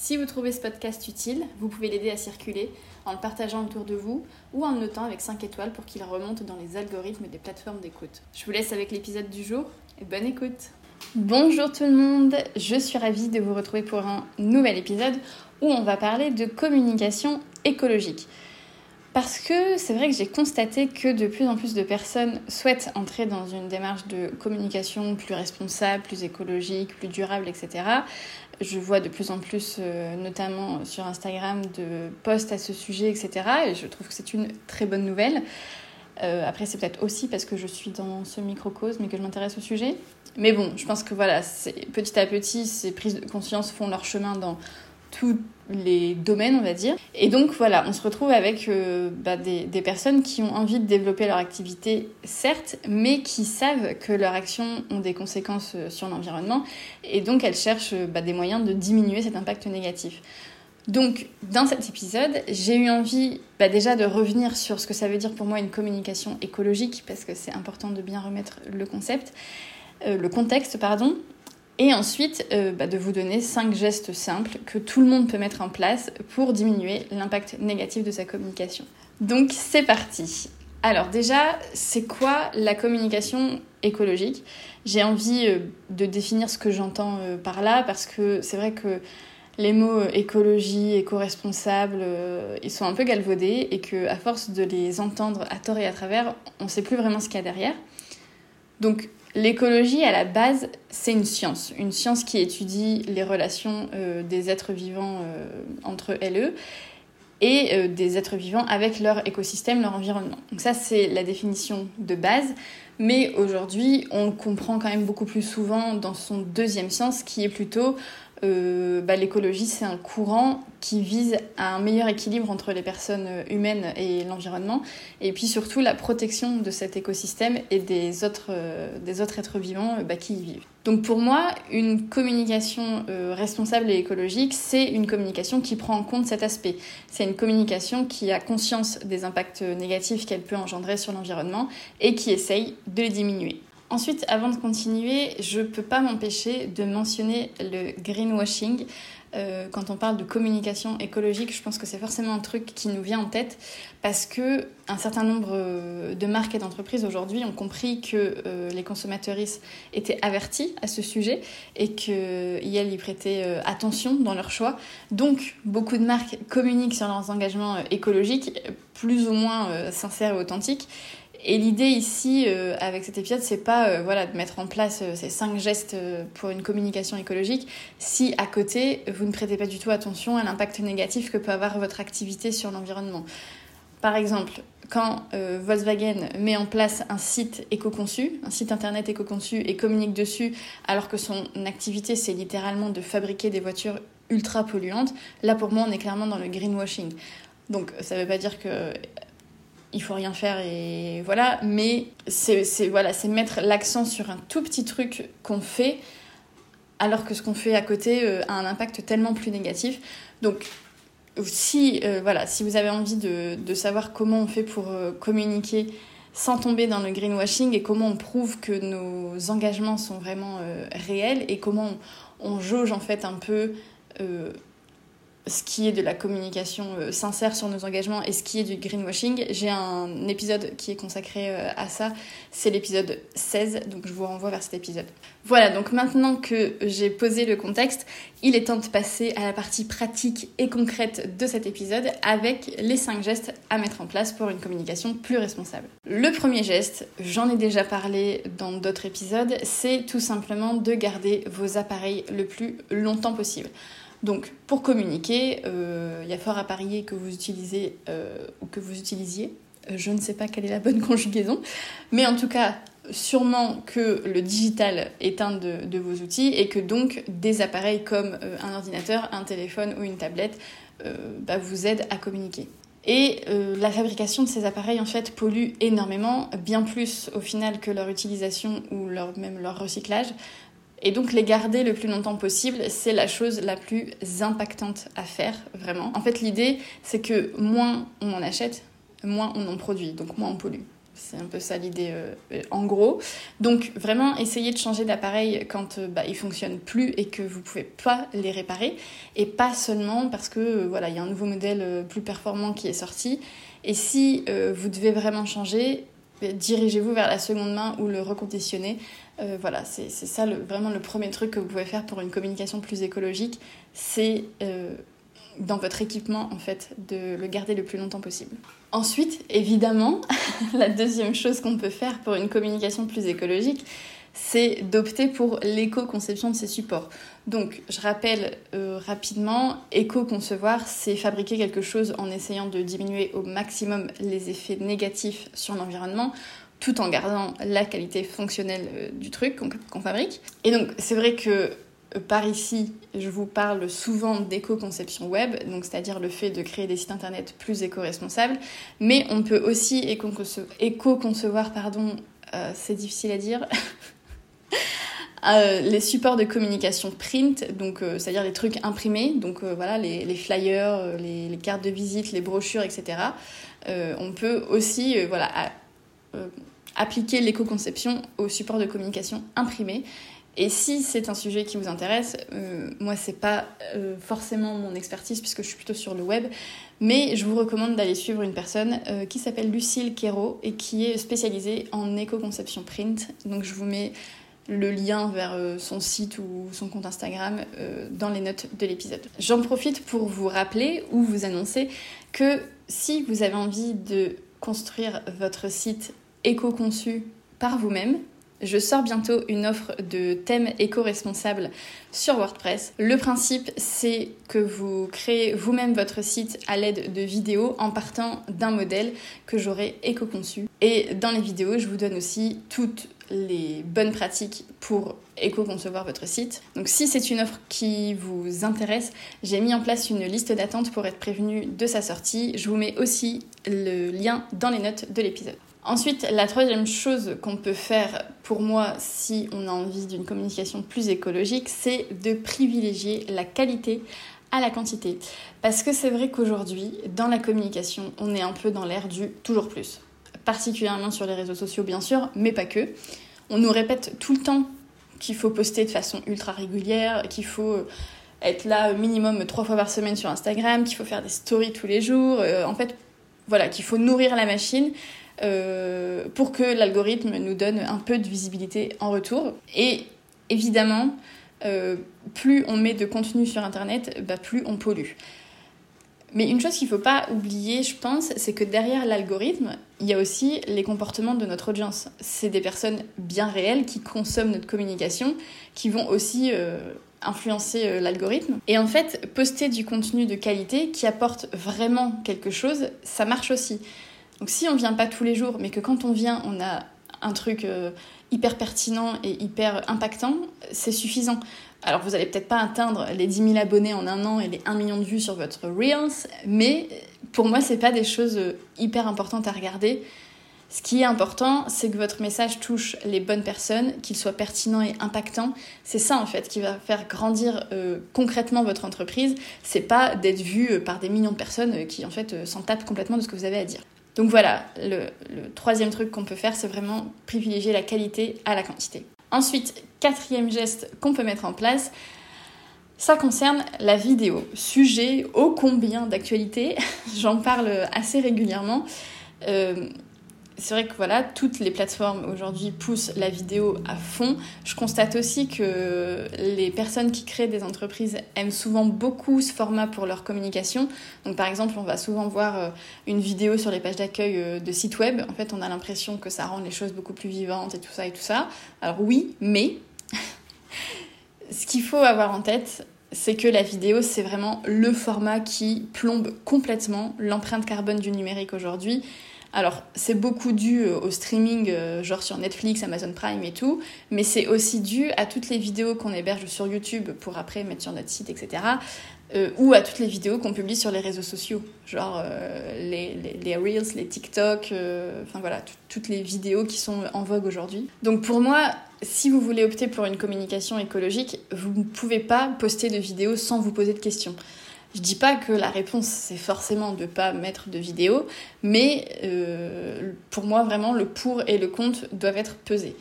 Si vous trouvez ce podcast utile, vous pouvez l'aider à circuler en le partageant autour de vous ou en le notant avec 5 étoiles pour qu'il remonte dans les algorithmes des plateformes d'écoute. Je vous laisse avec l'épisode du jour et bonne écoute. Bonjour tout le monde, je suis ravie de vous retrouver pour un nouvel épisode où on va parler de communication écologique. Parce que c'est vrai que j'ai constaté que de plus en plus de personnes souhaitent entrer dans une démarche de communication plus responsable, plus écologique, plus durable, etc. Je vois de plus en plus, euh, notamment sur Instagram, de posts à ce sujet, etc. Et je trouve que c'est une très bonne nouvelle. Euh, après, c'est peut-être aussi parce que je suis dans ce microcosme et que je m'intéresse au sujet. Mais bon, je pense que voilà, petit à petit, ces prises de conscience font leur chemin dans tous les domaines, on va dire. Et donc voilà, on se retrouve avec euh, bah, des, personnes qui ont envie de développer leur activité, certes, mais qui savent que leurs actions ont des conséquences euh, sur l'environnement, et donc elles cherchent euh, bah, des moyens de diminuer cet impact négatif. Donc, dans cet épisode, j'ai eu envie bah, déjà de revenir sur ce que ça veut dire pour moi une communication écologique, parce que c'est important de bien remettre le concept, le contexte, pardon, et ensuite, euh, bah, de vous donner cinq gestes simples que tout le monde peut mettre en place pour diminuer l'impact négatif de sa communication. Donc c'est parti. Alors déjà, c'est quoi la communication écologique? J'ai envie euh, de définir ce que j'entends euh, par là parce que c'est vrai que les mots écologie, éco-responsable, ils sont un peu galvaudés et que à force de les entendre à tort et à travers, on ne sait plus vraiment ce qu'il y a derrière. Donc L'écologie, à la base, c'est une science, une science qui étudie les relations euh, des êtres vivants euh, entre elles et eux et euh, des êtres vivants avec leur écosystème, leur environnement. Donc ça, c'est la définition de base. Mais aujourd'hui, on le comprend quand même beaucoup plus souvent dans son deuxième sens, qui est plutôt euh, bah, l'écologie, c'est un courant qui vise à un meilleur équilibre entre les personnes humaines et l'environnement, et puis surtout la protection de cet écosystème et des autres, euh, des autres êtres vivants euh, bah, qui y vivent. Donc pour moi, une communication responsable et écologique, c'est une communication qui prend en compte cet aspect. C'est une communication qui a conscience des impacts négatifs qu'elle peut engendrer sur l'environnement et qui essaye de les diminuer. Ensuite, avant de continuer, je ne peux pas m'empêcher de mentionner le greenwashing. Euh, quand on parle de communication écologique, je pense que c'est forcément un truc qui nous vient en tête parce que un certain nombre euh, de marques et d'entreprises aujourd'hui ont compris que euh, les consommateuristes étaient avertis à ce sujet et qu'elles y prêtaient attention dans leur choix. Donc, beaucoup de marques communiquent sur leurs engagements écologiques, plus ou moins sincères et authentiques. Et l'idée ici, euh, avec cet épisode, c'est pas euh, voilà, de mettre en place euh, ces cinq gestes pour une communication écologique si à côté, vous ne prêtez pas du tout attention à l'impact négatif que peut avoir votre activité sur l'environnement. Par exemple, quand Volkswagen met en place un site éco-conçu, un site internet éco-conçu et communique dessus, alors que son activité c'est littéralement de fabriquer des voitures ultra polluantes, là pour moi on est clairement dans le greenwashing. Donc ça ne veut pas dire que il faut rien faire et voilà. Mais c'est voilà c'est mettre l'accent sur un tout petit truc qu'on fait alors que ce qu'on fait à côté euh, a un impact tellement plus négatif. Donc si euh, voilà si vous avez envie de, de, savoir comment on fait pour euh, communiquer sans tomber dans le greenwashing et comment on prouve que nos engagements sont vraiment réels et comment on, on, jauge en fait un peu ce qui est de la communication euh, sincère sur nos engagements et ce qui est du greenwashing. J'ai un épisode qui est consacré euh, à ça, c'est l'épisode 16, donc je vous renvoie vers cet épisode. Voilà, donc maintenant que j'ai posé le contexte, il est temps de passer à la partie pratique et concrète de cet épisode avec les 5 gestes à mettre en place pour une communication plus responsable. Le premier geste, j'en ai déjà parlé dans d'autres épisodes, c'est tout simplement de garder vos appareils le plus longtemps possible. Donc, pour communiquer, euh, il y a fort à parier que vous utilisez euh, ou que vous utilisiez. Euh, je ne sais pas quelle est la bonne conjugaison, mais en tout cas, sûrement que le digital est un de, vos outils et que donc des appareils comme un ordinateur, un téléphone ou une tablette bah, vous aide à communiquer. Et la fabrication de ces appareils en fait pollue énormément, bien plus au final que leur utilisation ou même leur recyclage. Et donc les garder le plus longtemps possible, c'est la chose la plus impactante à faire, vraiment. En fait, l'idée, c'est que moins on en achète, moins on en produit, donc moins on pollue. C'est un peu ça l'idée euh, en gros. Donc vraiment, essayez de changer d'appareil quand euh, bah, ils fonctionnent plus et que vous pouvez pas les réparer. Et pas seulement parce que euh, voilà, il y a un nouveau modèle plus performant qui est sorti. Et si vous devez vraiment changer, dirigez-vous vers la seconde main ou le reconditionner. Voilà, c'est ça vraiment le premier truc que vous pouvez faire pour une communication plus écologique. C'est dans votre équipement en fait de le garder le plus longtemps possible. Ensuite, évidemment, la deuxième chose qu'on peut faire pour une communication plus écologique, c'est d'opter pour l'éco-conception de ces supports. Donc, je rappelle euh, rapidement, éco-concevoir, c'est fabriquer quelque chose en essayant de diminuer au maximum les effets négatifs sur l'environnement, tout en gardant la qualité fonctionnelle euh, du truc qu'on fabrique. Et donc, c'est vrai que par ici, je vous parle souvent d'éco-conception web, donc c'est-à-dire le fait de créer des sites internet plus éco-responsables, mais on peut aussi éco-concevoir, pardon, euh, c'est difficile à dire, euh, les supports de communication print, donc euh, c'est-à-dire les trucs imprimés, donc voilà les, flyers, les, cartes de visite, les brochures, etc. on peut aussi voilà appliquer l'éco-conception aux supports de communication imprimés et si c'est un sujet qui vous intéresse, euh, moi c'est pas euh, forcément mon expertise puisque je suis plutôt sur le web, mais je vous recommande d'aller suivre une personne euh, qui s'appelle Lucille Quero et qui est spécialisée en éco-conception print. Donc je vous mets le lien vers son site ou son compte Instagram dans les notes de l'épisode. J'en profite pour vous rappeler ou vous annoncer que si vous avez envie de construire votre site éco-conçu par vous-même, je sors bientôt une offre de thème éco-responsable sur WordPress. Le principe, c'est que vous créez vous-même votre site à l'aide de vidéos en partant d'un modèle que j'aurai éco-conçu. Et dans les vidéos, je vous donne aussi toutes les bonnes pratiques pour éco-concevoir votre site. Donc si c'est une offre qui vous intéresse, j'ai mis en place une liste d'attente pour être prévenu de sa sortie. Je vous mets aussi le lien dans les notes de l'épisode. Ensuite, la troisième chose qu'on peut faire pour moi si on a envie d'une communication plus écologique, c'est de privilégier la qualité à la quantité. Parce que c'est vrai qu'aujourd'hui, dans la communication, on est un peu dans l'ère du toujours plus. Particulièrement sur les réseaux sociaux, bien sûr, mais pas que. On nous répète tout le temps qu'il faut poster de façon ultra régulière, qu'il faut être là minimum trois fois par semaine sur Instagram, qu'il faut faire des stories tous les jours. Euh, en fait, voilà, qu'il faut nourrir la machine euh, pour que l'algorithme nous donne un peu de visibilité en retour. Et évidemment, euh, plus on met de contenu sur Internet, bah, plus on pollue. Mais une chose qu'il ne faut pas oublier, je pense, c'est que derrière l'algorithme, il y a aussi les comportements de notre audience. C'est des personnes bien réelles qui consomment notre communication, qui vont aussi euh, influencer l'algorithme. Et en fait, poster du contenu de qualité qui apporte vraiment quelque chose, ça marche aussi. Donc si on vient pas tous les jours, mais que quand on vient, on a un truc euh, hyper pertinent et hyper impactant, c'est suffisant. Alors vous allez peut-être pas atteindre les 10 000 abonnés en un an et les 1 million de vues sur votre Reels, mais pour moi c'est pas des choses euh, hyper importantes à regarder. Ce qui est important, c'est que votre message touche les bonnes personnes, qu'il soit pertinent et impactant. C'est ça en fait qui va faire grandir euh, concrètement votre entreprise. C'est pas d'être vu par des millions de personnes qui en fait s'en tapent complètement de ce que vous avez à dire. Donc voilà, le, troisième truc qu'on peut faire, c'est vraiment privilégier la qualité à la quantité. Ensuite, quatrième geste qu'on peut mettre en place, ça concerne la vidéo. Sujet ô combien d'actualité, j'en parle assez régulièrement. Euh, c'est vrai que voilà, toutes les plateformes aujourd'hui poussent la vidéo à fond. Je constate aussi que les personnes qui créent des entreprises aiment souvent beaucoup ce format pour leur communication. Donc par exemple, on va souvent voir euh, une vidéo sur les pages d'accueil euh, de sites web. En fait, on a l'impression que ça rend les choses beaucoup plus vivantes et tout ça et tout ça. Alors oui, mais ce qu'il faut avoir en tête, c'est que la vidéo, c'est vraiment le format qui plombe complètement l'empreinte carbone du numérique aujourd'hui. Alors, c'est beaucoup dû euh, au streaming, euh, genre sur Netflix, Amazon Prime et tout, mais c'est aussi dû à toutes les vidéos qu'on héberge sur YouTube pour après mettre sur notre site, etc. euh, ou à toutes les vidéos qu'on publie sur les réseaux sociaux, genre les, les, Reels, les TikTok, enfin voilà, toutes les vidéos qui sont en vogue aujourd'hui. Donc pour moi, si vous voulez opter pour une communication écologique, vous ne pouvez pas poster de vidéos sans vous poser de questions. Je dis pas que la réponse c'est forcément de pas mettre de vidéos, mais pour moi vraiment le pour et le contre doivent être pesés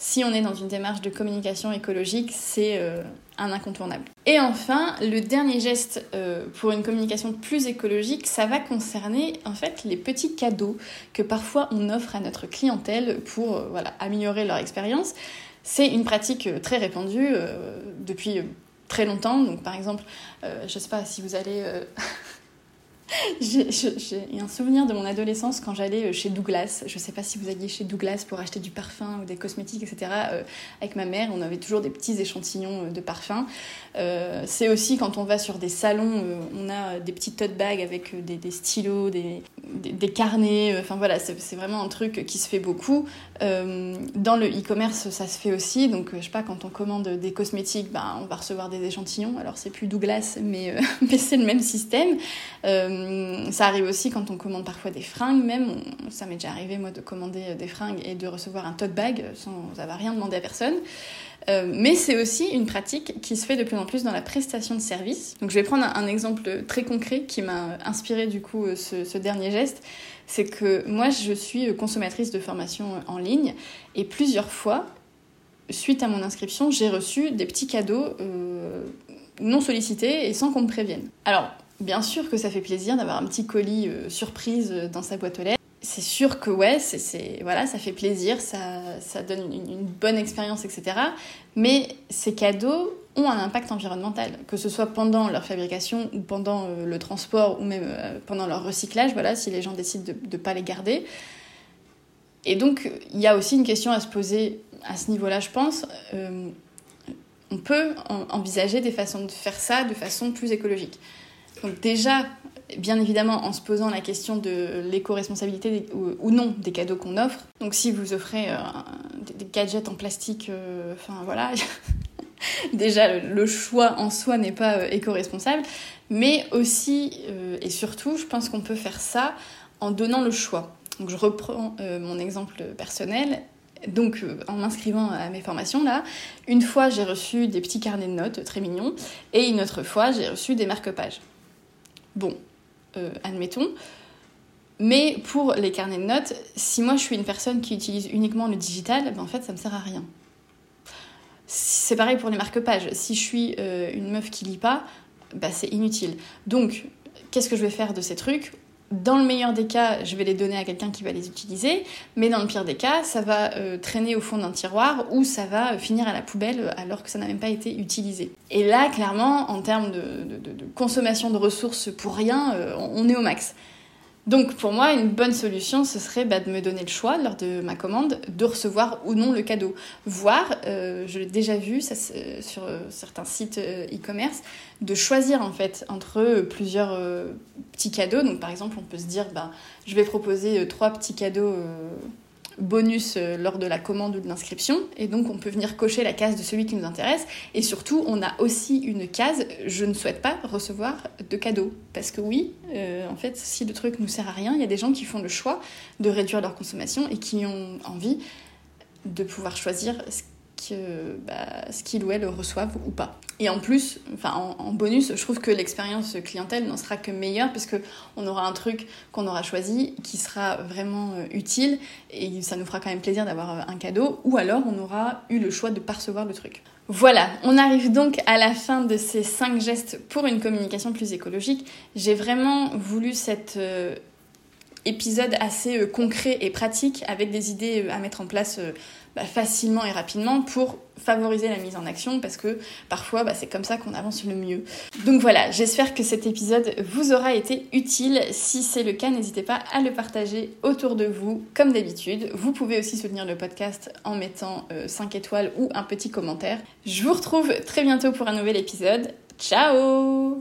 si on est dans une démarche de communication écologique, c'est euh, un incontournable. Et enfin, le dernier geste euh, pour une communication plus écologique, ça va concerner en fait les petits cadeaux que parfois on offre à notre clientèle pour euh, voilà, améliorer leur expérience. C'est une pratique très répandue depuis très longtemps. Donc par exemple, je ne sais pas si vous allez J'ai un souvenir de mon adolescence quand j'allais euh, chez Douglas. Je ne sais pas si vous alliez chez Douglas pour acheter du parfum ou des cosmétiques, etc. Euh, avec ma mère, on avait toujours des petits échantillons euh, de parfum. c'est aussi quand on va sur des salons, on a des petits tote bags avec des, stylos, des, des, carnets. Enfin voilà, c'est vraiment un truc qui se fait beaucoup. dans le e-commerce, ça se fait aussi. Donc je sais pas, quand on commande des cosmétiques, ben, on va recevoir des échantillons. Alors c'est plus Douglas, mais, mais c'est le même système. Ça arrive aussi quand on commande parfois des fringues, même. ça m'est déjà arrivé, moi, de commander euh, des fringues et de recevoir un tote bag sans avoir rien demandé à personne. Euh, mais c'est aussi une pratique qui se fait de plus en plus dans la prestation de services. Donc je vais prendre un, exemple très concret qui m'a inspiré du coup ce, ce dernier geste. C'est que moi je suis consommatrice de formation en ligne et plusieurs fois, suite à mon inscription, j'ai reçu des petits cadeaux non sollicités et sans qu'on me prévienne. Alors Bien sûr que ça fait plaisir d'avoir un petit colis euh, surprise euh, dans sa boîte aux lettres. C'est sûr que ouais, c'est, voilà, ça fait plaisir, ça, donne une, bonne expérience, etc. Mais ces cadeaux ont un impact environnemental, que ce soit pendant leur fabrication ou pendant euh, le transport ou même pendant leur recyclage, voilà, si les gens décident de ne pas les garder. Et donc, il y a aussi une question à se poser à ce niveau-là, je pense. on peut envisager des façons de faire ça de façon plus écologique. Donc déjà, bien évidemment, en se posant la question de l'éco-responsabilité ou, non des cadeaux qu'on offre. Donc si vous offrez euh, des, gadgets en plastique, euh, enfin voilà, déjà le, choix en soi n'est pas euh, éco-responsable. Mais aussi et surtout, je pense qu'on peut faire ça en donnant le choix. Donc je reprends mon exemple personnel. Donc, en m'inscrivant à mes formations, là, une fois j'ai reçu des petits carnets de notes très mignons, et une autre fois j'ai reçu des marque-pages. Bon, euh, admettons. Mais pour les carnets de notes, si moi je suis une personne qui utilise uniquement le digital, ben en fait ça me sert à rien. C'est pareil pour les marque-pages. Si je suis euh, une meuf qui lit pas, bah c'est inutile. Donc, qu'est-ce que je vais faire de ces trucs? Dans le meilleur des cas, je vais les donner à quelqu'un qui va les utiliser, mais dans le pire des cas, ça va euh, traîner au fond d'un tiroir ou ça va finir à la poubelle alors que ça n'a même pas été utilisé. Et là, clairement, en termes de, consommation de ressources pour rien, euh, on est au max. Donc pour moi, une bonne solution, ce serait bah, de me donner le choix lors de ma commande de recevoir ou non le cadeau. Voire, euh, je l'ai déjà vu ça, sur euh, certains sites euh, e-commerce, de choisir en fait entre plusieurs petits cadeaux. Donc par exemple, on peut se dire, bah, je vais proposer trois petits cadeaux bonus euh, lors de la commande ou de l'inscription. Et donc, on peut venir cocher la case de celui qui nous intéresse. Et surtout, on a aussi une case je ne souhaite pas recevoir de cadeaux. Parce que oui, euh, en fait, si le truc nous sert à rien, il y a des gens qui font le choix de réduire leur consommation et qui ont envie de pouvoir choisir ce que, bah, ce qu'ils ou elles reçoivent ou pas. Et en plus, en, bonus, je trouve que l'expérience clientèle n'en sera que meilleure parce qu'on aura un truc qu'on aura choisi qui sera vraiment euh, utile et ça nous fera quand même plaisir d'avoir euh, un cadeau ou alors on aura eu le choix de percevoir le truc. Voilà, on arrive donc à la fin de ces 5 gestes pour une communication plus écologique. J'ai vraiment voulu cet euh, épisode assez concret et pratique avec des idées à mettre en place bah, facilement et rapidement pour favoriser la mise en action parce que parfois bah, c'est comme ça qu'on avance le mieux. Donc voilà, j'espère que cet épisode vous aura été utile. Si c'est le cas, n'hésitez pas à le partager autour de vous comme d'habitude. Vous pouvez aussi soutenir le podcast en mettant 5 euh, étoiles ou un petit commentaire. Je vous retrouve très bientôt pour un nouvel épisode. Ciao